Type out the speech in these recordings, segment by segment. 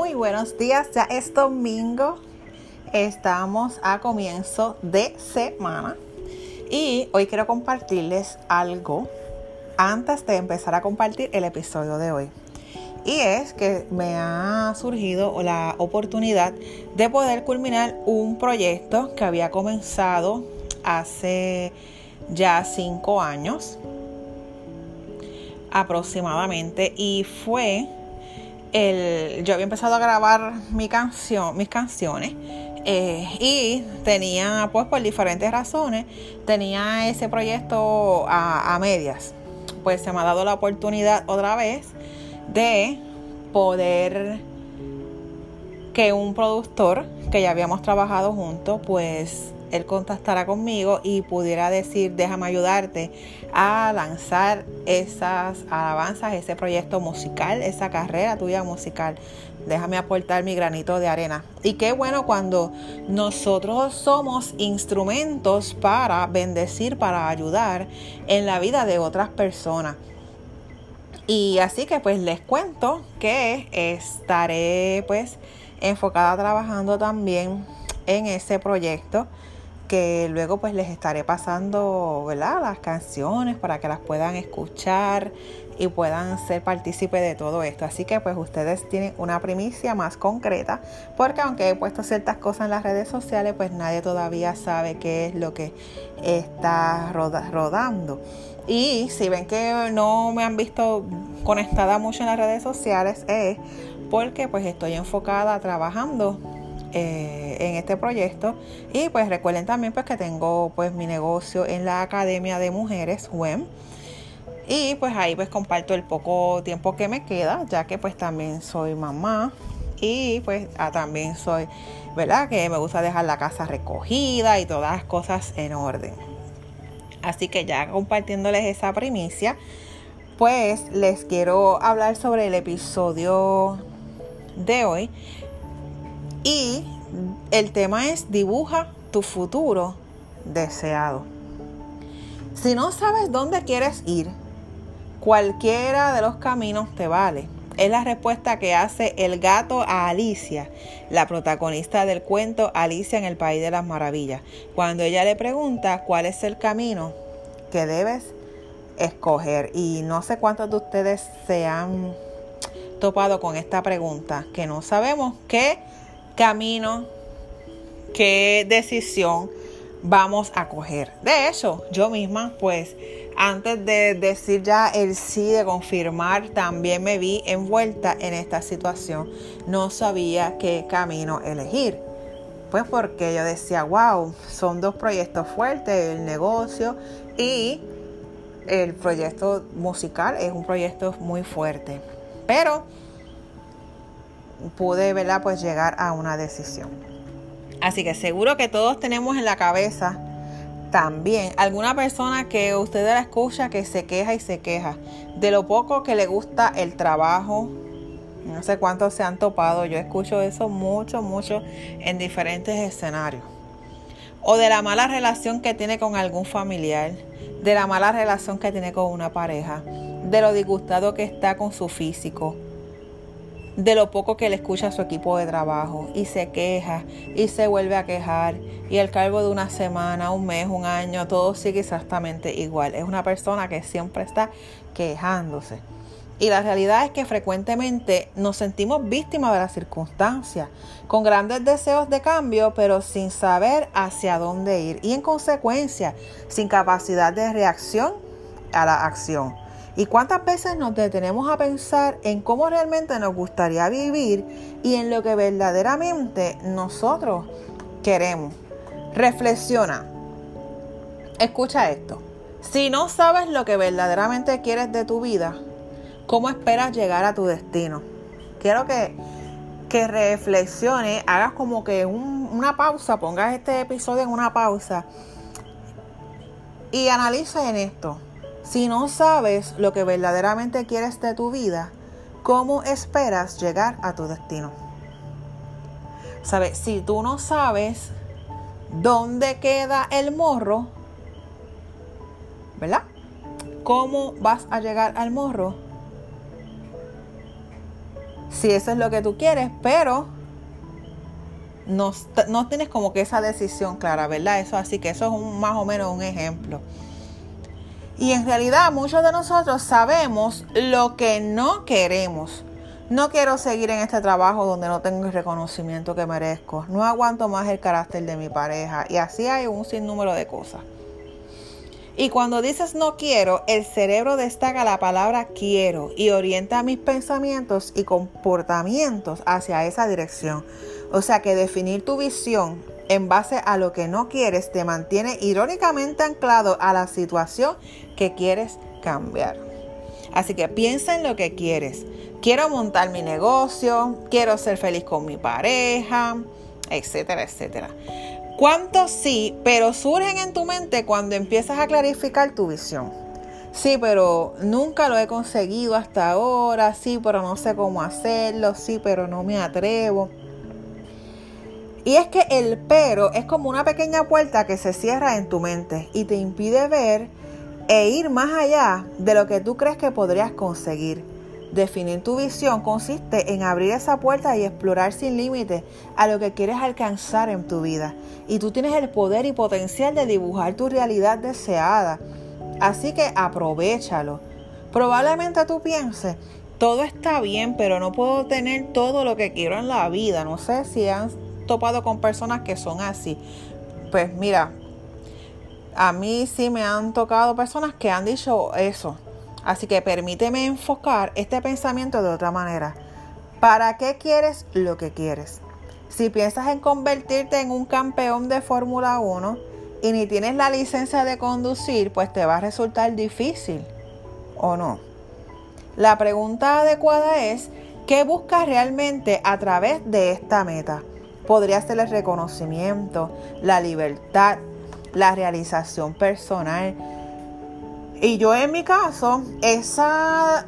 muy buenos días. Ya es domingo. Estamos a comienzo de semana. Y hoy quiero compartirles algo antes de empezar a compartir el episodio de hoy. Y es que me ha surgido la oportunidad de poder culminar un proyecto que había comenzado hace ya cinco años aproximadamente y fue yo había empezado a grabar mis canciones eh, y tenía, pues por diferentes razones, tenía ese proyecto a medias. Pues se me ha dado la oportunidad otra vez de poder que un productor que ya habíamos trabajado juntos, pues él contactara conmigo y pudiera decir, déjame ayudarte a lanzar esas alabanzas, ese proyecto musical, esa carrera tuya musical. Déjame aportar mi granito de arena. Y qué bueno cuando nosotros somos instrumentos para bendecir, para ayudar en la vida de otras personas. Y así que pues les cuento que estaré pues enfocada trabajando también en ese proyecto que luego pues les estaré pasando las canciones para que las puedan escuchar y puedan ser partícipes de todo esto. Así que pues ustedes tienen una primicia más concreta porque aunque he puesto ciertas cosas en las redes sociales pues nadie todavía sabe qué es lo que está rodando. Y si ven que no me han visto conectada mucho en las redes sociales es porque pues estoy enfocada trabajando eh, en este proyecto. Y pues recuerden también pues que tengo pues mi negocio en la Academia de Mujeres WEM y pues ahí pues comparto el poco tiempo que me queda ya que pues también soy mamá. Y pues ah, también soy verdad que me gusta dejar la casa recogida y todas las cosas en orden. Así que ya compartiéndoles esa primicia pues les quiero hablar sobre el episodio de hoy y el tema es dibuja tu futuro deseado. Si no sabes dónde quieres ir, cualquiera de los caminos te vale. Es la respuesta que hace el gato a Alicia, la protagonista del cuento Alicia en el País de las Maravillas, cuando ella le pregunta cuál es el camino que debes escoger. Y no sé cuántos de ustedes se han topado con esta pregunta, que no sabemos qué camino, qué decisión vamos a coger. De hecho, yo misma, pues, antes de decir ya el sí, de confirmar, también me vi envuelta en esta situación. No sabía qué camino elegir. Pues porque yo decía, wow, son dos proyectos fuertes, el negocio y el proyecto musical es un proyecto muy fuerte. Pero pude ¿verdad? pues llegar a una decisión. Así que seguro que todos tenemos en la cabeza también alguna persona que usted la escucha que se queja y se queja de lo poco que le gusta el trabajo. No sé cuántos se han topado, yo escucho eso mucho, mucho en diferentes escenarios. O de la mala relación que tiene con algún familiar, de la mala relación que tiene con una pareja, de lo disgustado que está con su físico, de lo poco que le escucha a su equipo de trabajo y se queja y se vuelve a quejar y al cargo de una semana, un mes, un año, todo sigue exactamente igual. Es una persona que siempre está quejándose. Y la realidad es que frecuentemente nos sentimos víctimas de las circunstancias, con grandes deseos de cambio, pero sin saber hacia dónde ir y en consecuencia sin capacidad de reacción a la acción. ¿Y cuántas veces nos detenemos a pensar en cómo realmente nos gustaría vivir y en lo que verdaderamente nosotros queremos? Reflexiona. Escucha esto. Si no sabes lo que verdaderamente quieres de tu vida, ¿cómo esperas llegar a tu destino? Quiero que, que reflexione, hagas como que una pausa, pongas este episodio en una pausa y analiza en esto. Si no sabes lo que verdaderamente quieres de tu vida, ¿cómo esperas llegar a tu destino? ¿Sabes? Si tú no sabes dónde queda el morro, ¿verdad? ¿Cómo vas a llegar al morro? si eso es lo que tú quieres, pero no, no tienes como que esa decisión clara, ¿verdad? Eso así que eso es un, más o menos un ejemplo. Y en realidad muchos de nosotros sabemos lo que no queremos. No quiero seguir en este trabajo donde no tengo el reconocimiento que merezco. No aguanto más el carácter de mi pareja. Y así hay un sinnúmero de cosas. Y cuando dices no quiero, el cerebro destaca la palabra quiero y orienta mis pensamientos y comportamientos hacia esa dirección. O sea que definir tu visión en base a lo que no quieres te mantiene irónicamente anclado a la situación que quieres cambiar. Así que piensa en lo que quieres. Quiero montar mi negocio, quiero ser feliz con mi pareja, etcétera, etcétera. ¿Cuántos sí, pero surgen en tu mente cuando empiezas a clarificar tu visión? Sí, pero nunca lo he conseguido hasta ahora, sí, pero no sé cómo hacerlo, sí, pero no me atrevo. Y es que el pero es como una pequeña puerta que se cierra en tu mente y te impide ver e ir más allá de lo que tú crees que podrías conseguir. Definir tu visión consiste en abrir esa puerta y explorar sin límite a lo que quieres alcanzar en tu vida. Y tú tienes el poder y potencial de dibujar tu realidad deseada. Así que aprovechalo. Probablemente tú pienses, todo está bien, pero no puedo tener todo lo que quiero en la vida. No sé si han topado con personas que son así. Pues mira, a mí sí me han tocado personas que han dicho eso Así que permíteme enfocar este pensamiento de otra manera. ¿Para qué quieres lo que quieres? Si piensas en convertirte en un campeón de Fórmula 1 y ni tienes la licencia de conducir, pues te va a resultar difícil, ¿o no? La pregunta adecuada es, ¿qué buscas realmente a través de esta meta? Podría ser el reconocimiento, la libertad, la realización personal, y yo en mi caso, esa,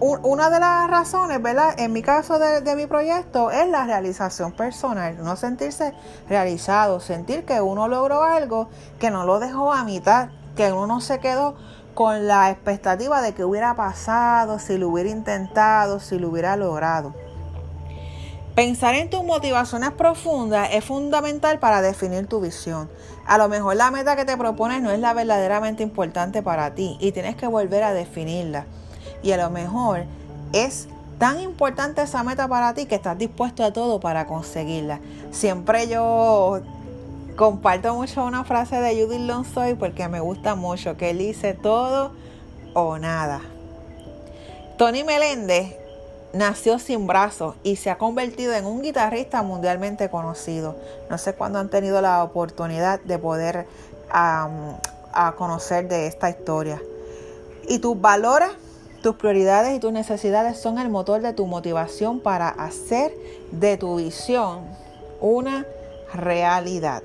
una de las razones, ¿verdad? En mi caso de, mi proyecto es la realización personal, no sentirse realizado, sentir que uno logró algo que no lo dejó a mitad, que uno no se quedó con la expectativa de que hubiera pasado, si lo hubiera intentado, si lo hubiera logrado. Pensar en tus motivaciones profundas es fundamental para definir tu visión. A lo mejor la meta que te propones no es la verdaderamente importante para ti y tienes que volver a definirla. Y a lo mejor es tan importante esa meta para ti que estás dispuesto a todo para conseguirla. Siempre yo comparto mucho una frase de Judith Lonsoy porque me gusta mucho, que él dice todo o nada. Tony Meléndez nació sin brazos y se ha convertido en un guitarrista mundialmente conocido. No sé cuándo han tenido la oportunidad de poder a conocer de esta historia. Y tus valores, tus prioridades y tus necesidades son el motor de tu motivación para hacer de tu visión una realidad.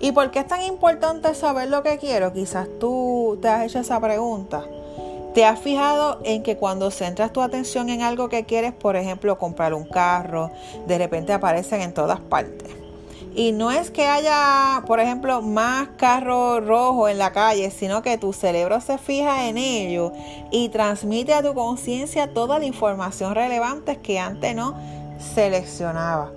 ¿Y por qué es tan importante saber lo que quiero? Quizás tú te has hecho esa pregunta. ¿Te has fijado en que cuando centras tu atención en algo que quieres, por ejemplo, comprar un carro, de repente aparecen en todas partes? Y no es que haya, por ejemplo, más carros rojos en la calle, sino que tu cerebro se fija en ello y transmite a tu conciencia toda la información relevante que antes no seleccionaba.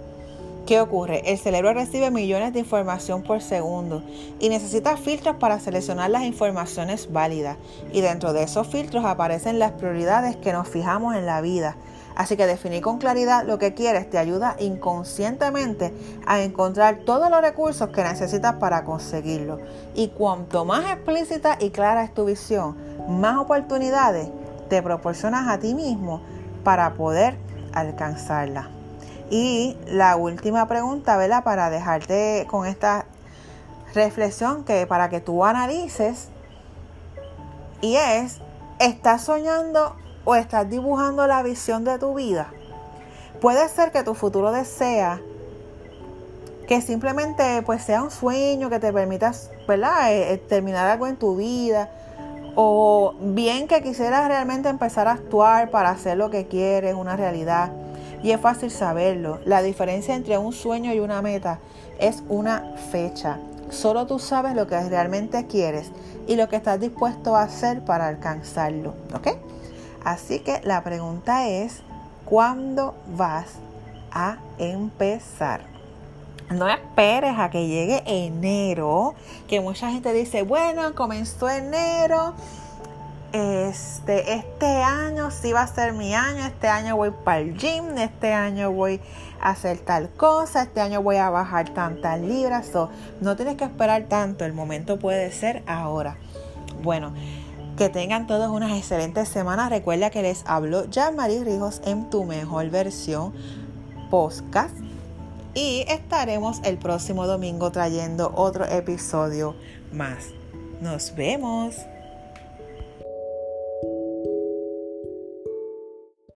¿Qué ocurre? El cerebro recibe millones de información por segundo y necesita filtros para seleccionar las informaciones válidas. Y dentro de esos filtros aparecen las prioridades que nos fijamos en la vida. Así que definir con claridad lo que quieres te ayuda inconscientemente a encontrar todos los recursos que necesitas para conseguirlo. Y cuanto más explícita y clara es tu visión, más oportunidades te proporcionas a ti mismo para poder alcanzarla. Y la última pregunta, ¿verdad? Para dejarte con esta reflexión que para que tú analices y es, ¿estás soñando o estás dibujando la visión de tu vida? Puede ser que tu futuro desea que simplemente pues sea un sueño que te permita, ¿verdad? Eh, eh, terminar algo en tu vida o bien que quisieras realmente empezar a actuar para hacer lo que quieres, una realidad. Y es fácil saberlo. La diferencia entre un sueño y una meta es una fecha. Solo tú sabes lo que realmente quieres y lo que estás dispuesto a hacer para alcanzarlo. ¿Ok? Así que la pregunta es, ¿cuándo vas a empezar? No esperes a que llegue enero, que mucha gente dice, bueno, comenzó enero, este, este año sí va a ser mi año, este año voy para el gym, este año voy a hacer tal cosa, este año voy a bajar tantas libras. no tienes que esperar tanto, el momento puede ser ahora. Bueno, que tengan todos unas excelentes semanas. Recuerda que les hablo ya María Rijos en tu mejor versión podcast. Y estaremos el próximo domingo trayendo otro episodio más. Nos vemos.